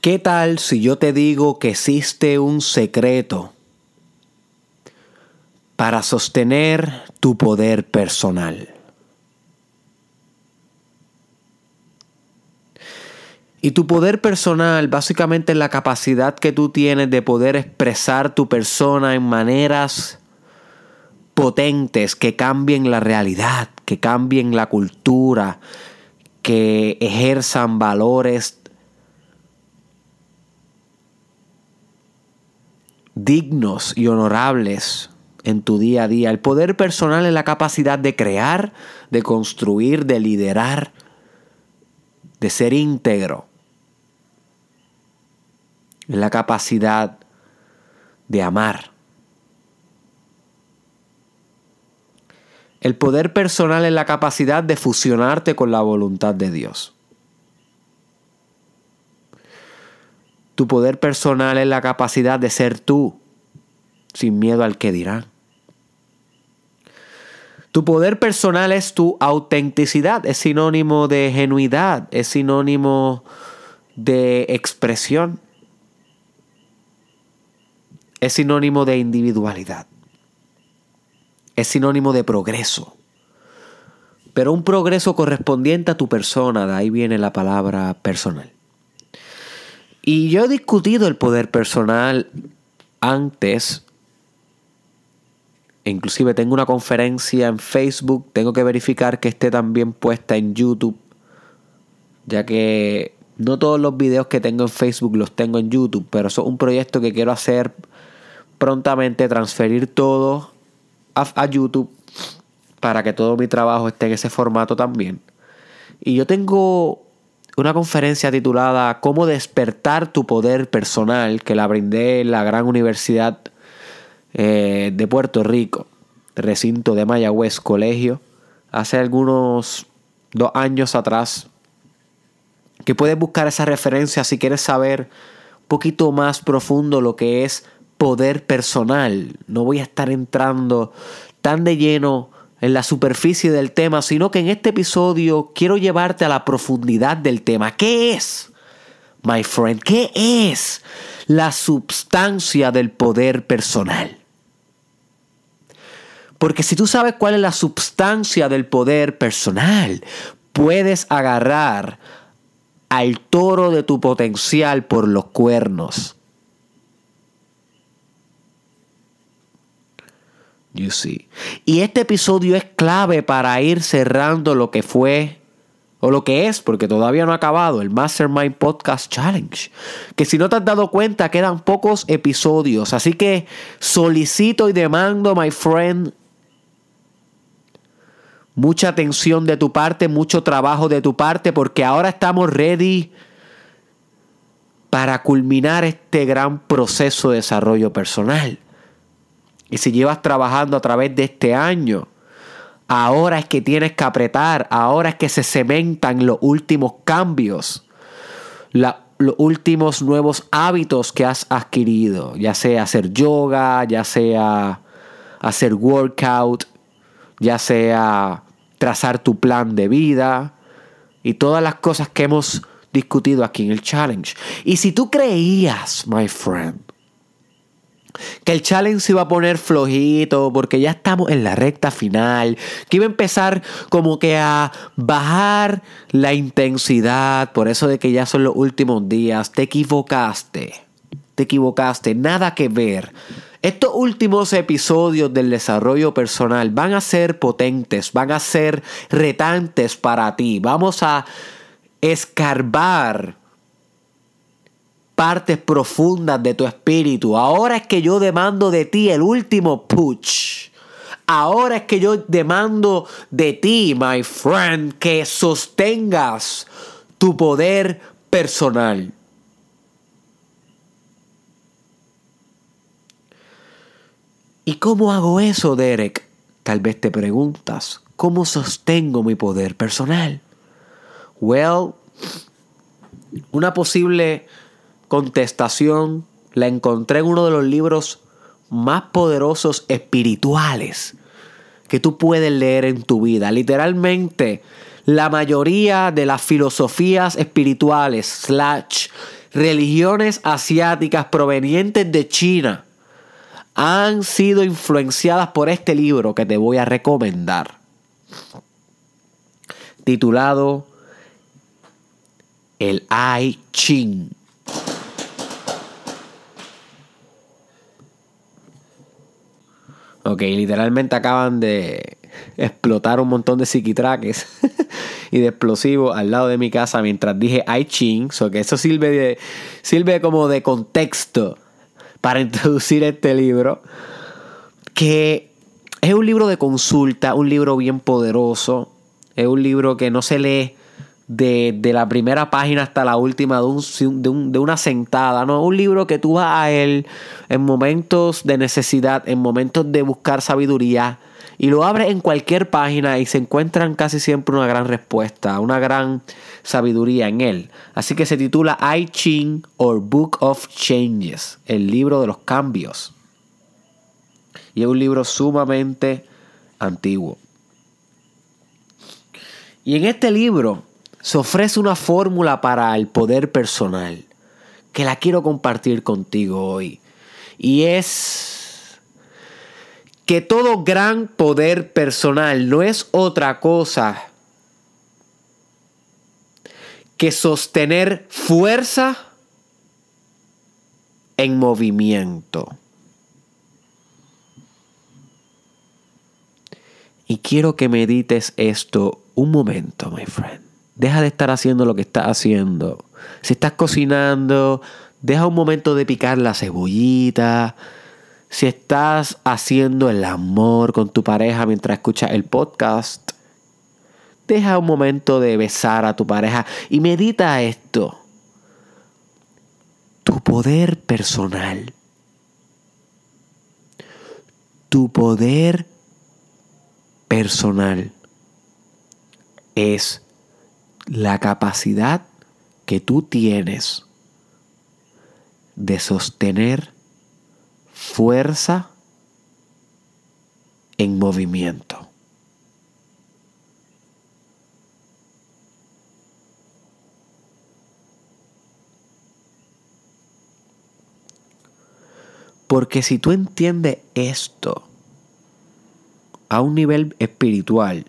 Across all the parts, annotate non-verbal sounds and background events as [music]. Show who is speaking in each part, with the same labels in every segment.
Speaker 1: ¿Qué tal si yo te digo que existe un secreto para sostener tu poder personal? Y tu poder personal básicamente es la capacidad que tú tienes de poder expresar tu persona en maneras potentes que cambien la realidad, que cambien la cultura, que ejerzan valores dignos y honorables en tu día a día. El poder personal es la capacidad de crear, de construir, de liderar, de ser íntegro. Es la capacidad de amar. El poder personal es la capacidad de fusionarte con la voluntad de Dios. Tu poder personal es la capacidad de ser tú, sin miedo al que dirán. Tu poder personal es tu autenticidad, es sinónimo de genuidad, es sinónimo de expresión, es sinónimo de individualidad, es sinónimo de progreso. Pero un progreso correspondiente a tu persona, de ahí viene la palabra personal. Y yo he discutido el poder personal antes Inclusive tengo una conferencia en Facebook, tengo que verificar que esté también puesta en YouTube, ya que no todos los videos que tengo en Facebook los tengo en YouTube, pero es un proyecto que quiero hacer prontamente, transferir todo a, a YouTube para que todo mi trabajo esté en ese formato también. Y yo tengo una conferencia titulada Cómo despertar tu poder personal, que la brindé en la gran universidad eh, de Puerto Rico, recinto de Mayagüez Colegio, hace algunos dos años atrás, que puedes buscar esa referencia si quieres saber un poquito más profundo lo que es poder personal. No voy a estar entrando tan de lleno en la superficie del tema, sino que en este episodio quiero llevarte a la profundidad del tema. ¿Qué es, my friend? ¿Qué es la substancia del poder personal? Porque si tú sabes cuál es la substancia del poder personal, puedes agarrar al toro de tu potencial por los cuernos. You see. Y este episodio es clave para ir cerrando lo que fue o lo que es, porque todavía no ha acabado, el Mastermind Podcast Challenge. Que si no te has dado cuenta, quedan pocos episodios. Así que solicito y demando, my friend, mucha atención de tu parte, mucho trabajo de tu parte, porque ahora estamos ready para culminar este gran proceso de desarrollo personal. Y si llevas trabajando a través de este año, ahora es que tienes que apretar, ahora es que se cementan los últimos cambios, los últimos nuevos hábitos que has adquirido, ya sea hacer yoga, ya sea hacer workout, ya sea trazar tu plan de vida y todas las cosas que hemos discutido aquí en el challenge. Y si tú creías, my friend, que el challenge se iba a poner flojito porque ya estamos en la recta final, que iba a empezar como que a bajar la intensidad, por eso de que ya son los últimos días, te equivocaste, te equivocaste, nada que ver. Estos últimos episodios del desarrollo personal van a ser potentes, van a ser retantes para ti. Vamos a escarbar partes profundas de tu espíritu. Ahora es que yo demando de ti el último push. Ahora es que yo demando de ti, my friend, que sostengas tu poder personal. ¿Y cómo hago eso, Derek? Tal vez te preguntas, ¿cómo sostengo mi poder personal? Well, una posible contestación la encontré en uno de los libros más poderosos espirituales que tú puedes leer en tu vida. Literalmente, la mayoría de las filosofías espirituales slash religiones asiáticas provenientes de China han sido influenciadas por este libro que te voy a recomendar. Titulado El I Ching. Ok, literalmente acaban de explotar un montón de psiquitraques [laughs] y de explosivos al lado de mi casa mientras dije I Ching. So que eso sirve, sirve como de contexto para [laughs] introducir este libro. Que es un libro de consulta, un libro bien poderoso. Es un libro que no se lee de, la primera página hasta la última de, de, una sentada, ¿no? Un libro que tú vas a él en momentos de necesidad, en momentos de buscar sabiduría, y lo abres en cualquier página y se encuentran casi siempre una gran respuesta, una gran sabiduría en él. Así que se titula I Ching or Book of Changes, el libro de los cambios. Y es un libro sumamente antiguo. Y en este libro se ofrece una fórmula para el poder personal que la quiero compartir contigo hoy. Y es que todo gran poder personal no es otra cosa que sostener fuerza en movimiento. Y quiero que medites esto un momento, my friend. Deja de estar haciendo lo que estás haciendo. Si estás cocinando, deja un momento de picar la cebollita. Si estás haciendo el amor con tu pareja mientras escuchas el podcast, deja un momento de besar a tu pareja y medita esto. Tu poder personal. Tu poder personal es la capacidad que tú tienes de sostener fuerza en movimiento. Porque si tú entiendes esto a un nivel espiritual,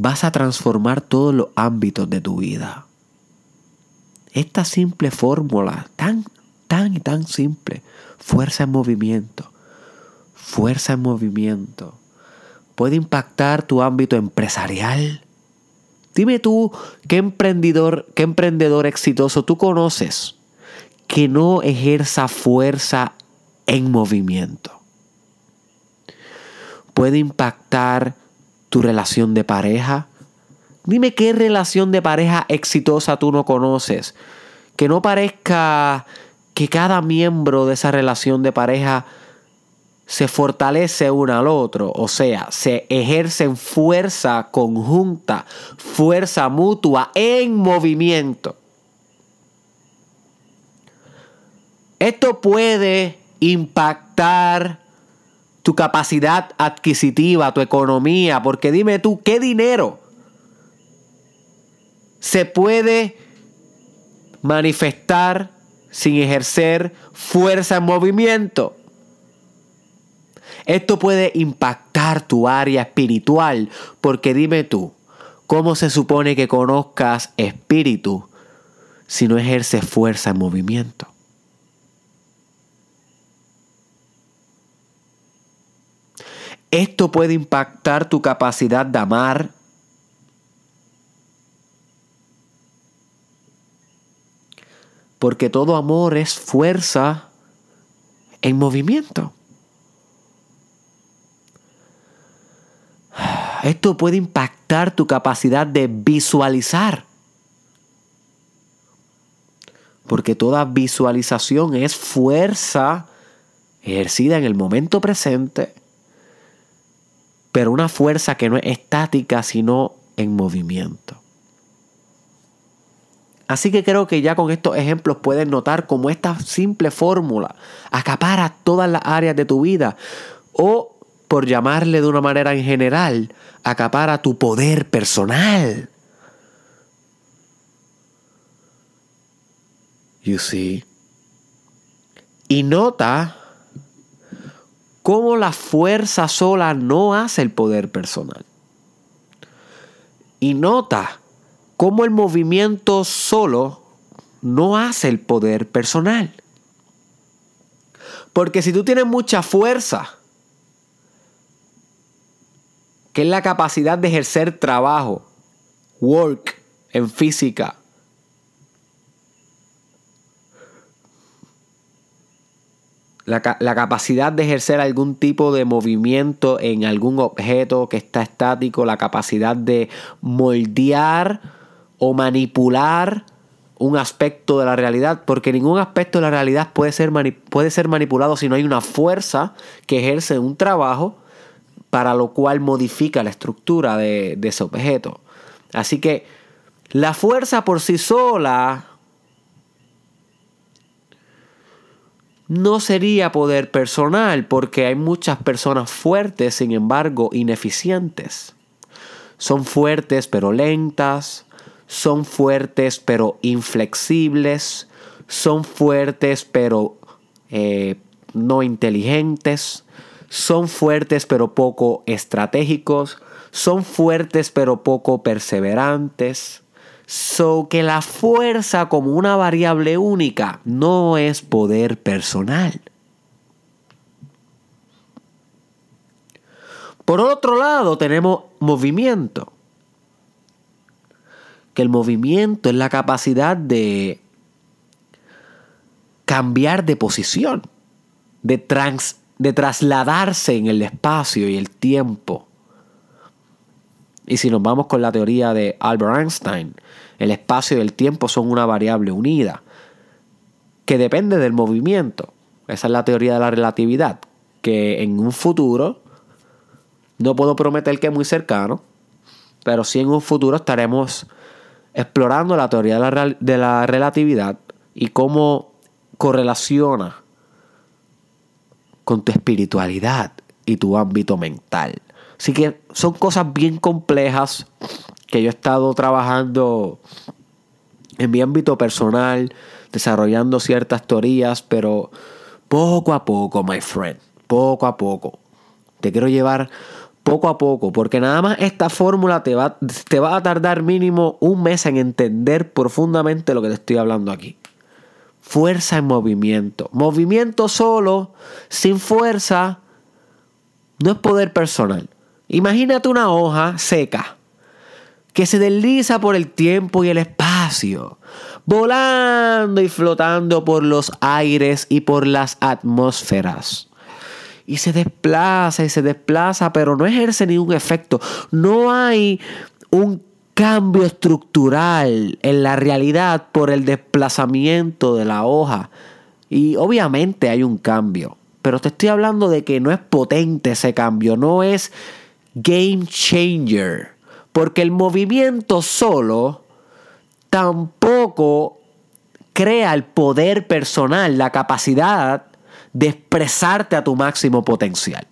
Speaker 1: vas a transformar todos los ámbitos de tu vida. Esta simple fórmula, tan, tan y tan simple, fuerza en movimiento, fuerza en movimiento, puede impactar tu ámbito empresarial. Dime tú qué emprendedor, qué emprendedor exitoso tú conoces que no ejerza fuerza en movimiento. Puede impactar tu relación de pareja. Dime qué relación de pareja exitosa tú no conoces. Que no parezca que cada miembro de esa relación de pareja se fortalece uno al otro, o sea, se ejercen fuerza conjunta, fuerza mutua en movimiento. Esto puede impactar tu capacidad adquisitiva, tu economía, porque dime tú, ¿qué dinero se puede manifestar sin ejercer fuerza en movimiento? Esto puede impactar tu área espiritual, porque dime tú, ¿cómo se supone que conozcas espíritu si no ejerces fuerza en movimiento? Esto puede impactar tu capacidad de amar. Porque todo amor es fuerza en movimiento. Esto puede impactar tu capacidad de visualizar. Porque toda visualización es fuerza ejercida en el momento presente pero una fuerza que no es estática, sino en movimiento. Así que creo que ya con estos ejemplos puedes notar cómo esta simple fórmula acapara todas las áreas de tu vida. O por llamarle de una manera en general, acapara tu poder personal. You see. Y nota cómo la fuerza sola no hace el poder personal. Y nota cómo el movimiento solo no hace el poder personal. Porque si tú tienes mucha fuerza, que es la capacidad de ejercer trabajo, work en física, la, capacidad de ejercer algún tipo de movimiento en algún objeto que está estático, la capacidad de moldear o manipular un aspecto de la realidad, porque ningún aspecto de la realidad puede ser, puede ser manipulado si no hay una fuerza que ejerce un trabajo para lo cual modifica la estructura de, de ese objeto. Así que la fuerza por sí sola no sería poder personal porque hay muchas personas fuertes, sin embargo, ineficientes. Son fuertes pero lentas, son fuertes pero inflexibles, son fuertes pero eh, no inteligentes, son fuertes pero poco estratégicos, son fuertes pero poco perseverantes. So que la fuerza como una variable única no es poder personal. Por otro lado tenemos movimiento que el movimiento es la capacidad de cambiar de posición, de, trans, de trasladarse en el espacio y el tiempo. Y si nos vamos con la teoría de Albert Einstein, el espacio y el tiempo son una variable unida, que depende del movimiento. Esa es la teoría de la relatividad, que en un futuro, no puedo prometer que es muy cercano, pero sí en un futuro estaremos explorando la teoría de la, relatividad y cómo correlaciona con tu espiritualidad y tu ámbito mental. Así que son cosas bien complejas que yo he estado trabajando en mi ámbito personal, desarrollando ciertas teorías, pero poco a poco, my friend, poco a poco. Te quiero llevar poco a poco, porque nada más esta fórmula te va, te va a tardar mínimo un mes en entender profundamente lo que te estoy hablando aquí. Fuerza en movimiento. Movimiento solo, sin fuerza, no es poder personal. Imagínate una hoja seca que se desliza por el tiempo y el espacio, volando y flotando por los aires y por las atmósferas y se desplaza y se desplaza, pero no ejerce ningún efecto. No hay un cambio estructural en la realidad por el desplazamiento de la hoja. Y obviamente hay un cambio, pero te estoy hablando de que no es potente ese cambio, no es game changer, porque el movimiento solo tampoco crea el poder personal, la capacidad de expresarte a tu máximo potencial.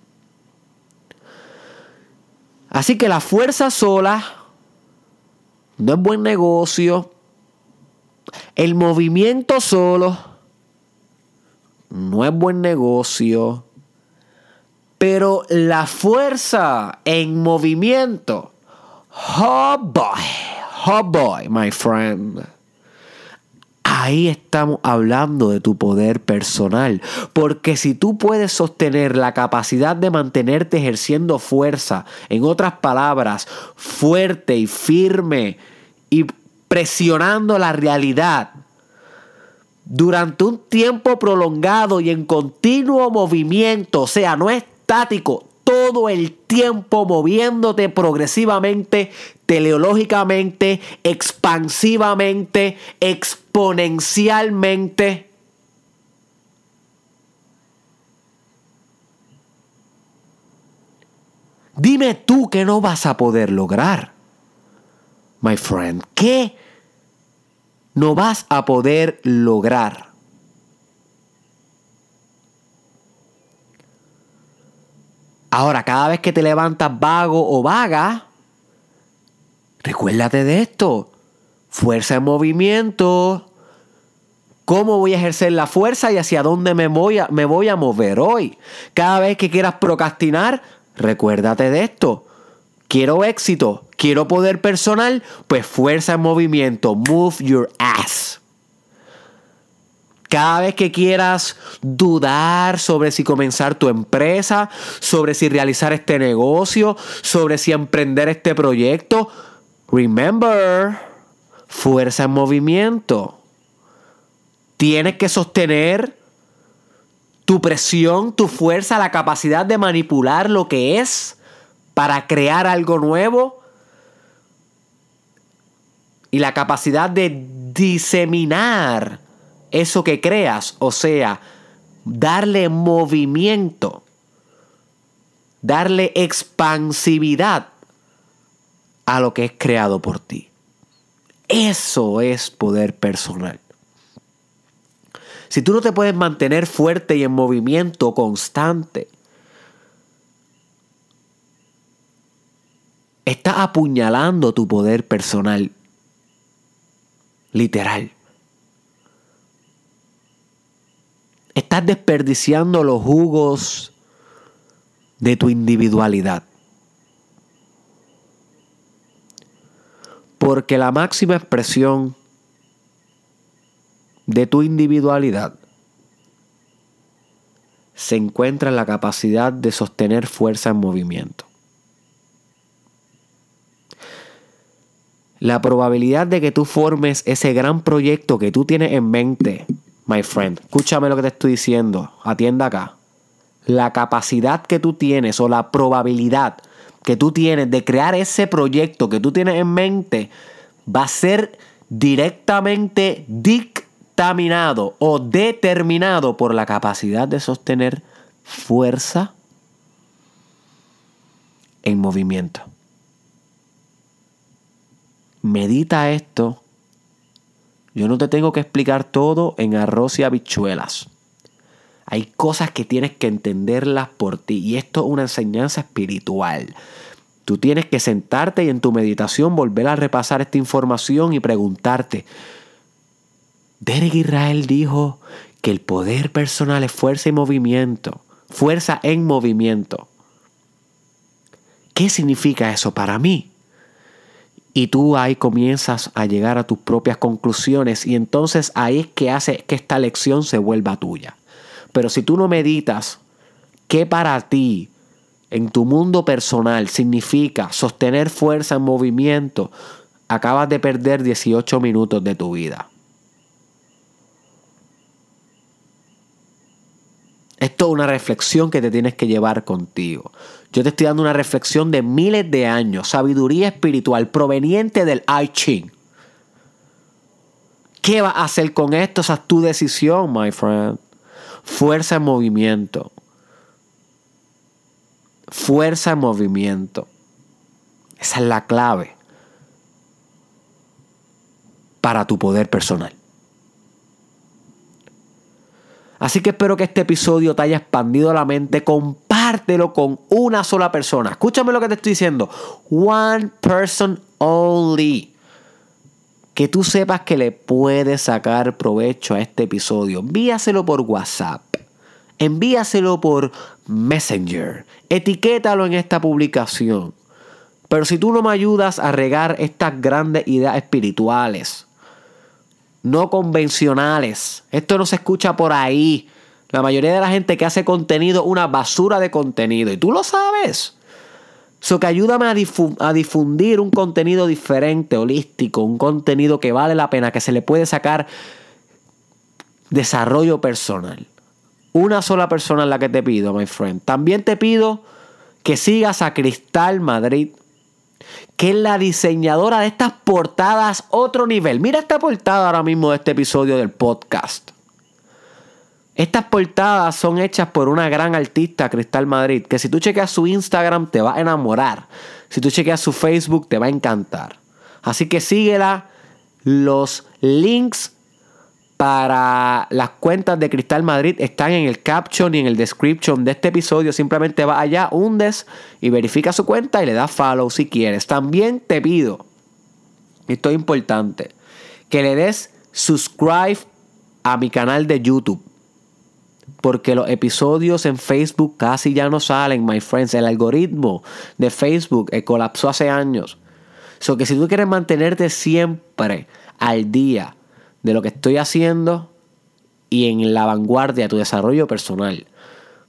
Speaker 1: Así que la fuerza sola no es buen negocio. El movimiento solo no es buen negocio. Pero la fuerza en movimiento, oh boy, oh boy, my friend ahí estamos hablando de tu poder personal. Porque si tú puedes sostener la capacidad de mantenerte ejerciendo fuerza, en otras palabras, fuerte y firme y presionando la realidad, durante un tiempo prolongado y en continuo movimiento, o sea, no estático, todo el tiempo moviéndote progresivamente, teleológicamente, expansivamente, exponencialmente. Dime tú que no vas a poder lograr, my friend. ¿Qué no vas a poder lograr? Ahora, cada vez que te levantas vago o vaga, recuérdate de esto. Fuerza en movimiento. ¿Cómo voy a ejercer la fuerza y hacia dónde me voy, a, me voy a mover hoy? Cada vez que quieras procrastinar, recuérdate de esto. Quiero éxito, quiero poder personal, pues fuerza en movimiento. Move your ass. Cada vez que quieras dudar sobre si comenzar tu empresa, sobre si realizar este negocio, sobre si emprender este proyecto, remember, fuerza en movimiento. Tienes que sostener tu presión, tu fuerza, la capacidad de manipular lo que es para crear algo nuevo y la capacidad de diseminar eso que creas, o sea, darle movimiento, darle expansividad a lo que es creado por ti. Eso es poder personal. Si tú no te puedes mantener fuerte y en movimiento constante, estás apuñalando tu poder personal. Literal. Estás desperdiciando los jugos de tu individualidad. Porque la máxima expresión de tu individualidad se encuentra en la capacidad de sostener fuerza en movimiento. La probabilidad de que tú formes ese gran proyecto que tú tienes en mente my friend, escúchame lo que te estoy diciendo, atienda acá. La capacidad que tú tienes o la probabilidad que tú tienes de crear ese proyecto que tú tienes en mente va a ser directamente dictaminado o determinado por la capacidad de sostener fuerza en movimiento. Medita esto yo no te tengo que explicar todo en arroz y habichuelas. Hay cosas que tienes que entenderlas por ti y esto es una enseñanza espiritual. Tú tienes que sentarte y en tu meditación volver a repasar esta información y preguntarte, Derek Israel dijo que el poder personal es fuerza y movimiento, fuerza en movimiento. ¿Qué significa eso para mí? Y tú ahí comienzas a llegar a tus propias conclusiones y entonces ahí es que hace que esta lección se vuelva tuya. Pero si tú no meditas qué para ti en tu mundo personal significa sostener fuerza en movimiento, acabas de perder 18 minutos de tu vida. Es una reflexión que te tienes que llevar contigo. Yo te estoy dando una reflexión de miles de años, sabiduría espiritual proveniente del I Ching. ¿Qué vas a hacer con esto? Esa es tu decisión, my friend. Fuerza en movimiento. Fuerza en movimiento. Esa es la clave para tu poder personal. Así que espero que este episodio te haya expandido la mente. Compártelo con una sola persona. Escúchame lo que te estoy diciendo. One person only. Que tú sepas que le puedes sacar provecho a este episodio. Envíaselo por WhatsApp. Envíaselo por Messenger. Etiquétalo en esta publicación. Pero si tú no me ayudas a regar estas grandes ideas espirituales, no convencionales. Esto no se escucha por ahí. La mayoría de la gente que hace contenido una basura de contenido. Y tú lo sabes. Eso que ayúdame a, a, difundir un contenido diferente, holístico, un contenido que vale la pena, que se le puede sacar desarrollo personal. Una sola persona es la que te pido, my friend. También te pido que sigas a Cristal Madrid que es la diseñadora de estas portadas otro nivel. Mira esta portada ahora mismo de este episodio del podcast. Estas portadas son hechas por una gran artista, Cristal Madrid, que si tú chequeas su Instagram te va a enamorar. Si tú chequeas su Facebook te va a encantar. Así que síguela. Los links para las cuentas de Cristal Madrid están en el caption y en el description de este episodio. Simplemente va allá, hundes y verifica su cuenta y le das follow si quieres. También te pido, esto es importante, que le des subscribe a mi canal de YouTube. Porque los episodios en Facebook casi ya no salen, my friends. El algoritmo de Facebook eh, colapsó hace años. So que si tú quieres mantenerte siempre al día de lo que estoy haciendo y en la vanguardia de tu desarrollo personal.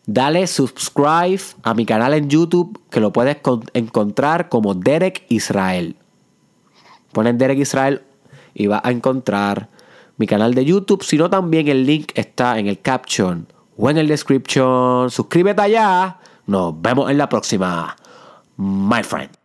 Speaker 1: Dale subscribe a mi canal en YouTube que lo puedes encontrar como Derek Israel. Pones Derek Israel y vas a encontrar mi canal de YouTube, sino también el link está en el caption o en el description. Suscríbete allá. Nos vemos en la próxima. My friend.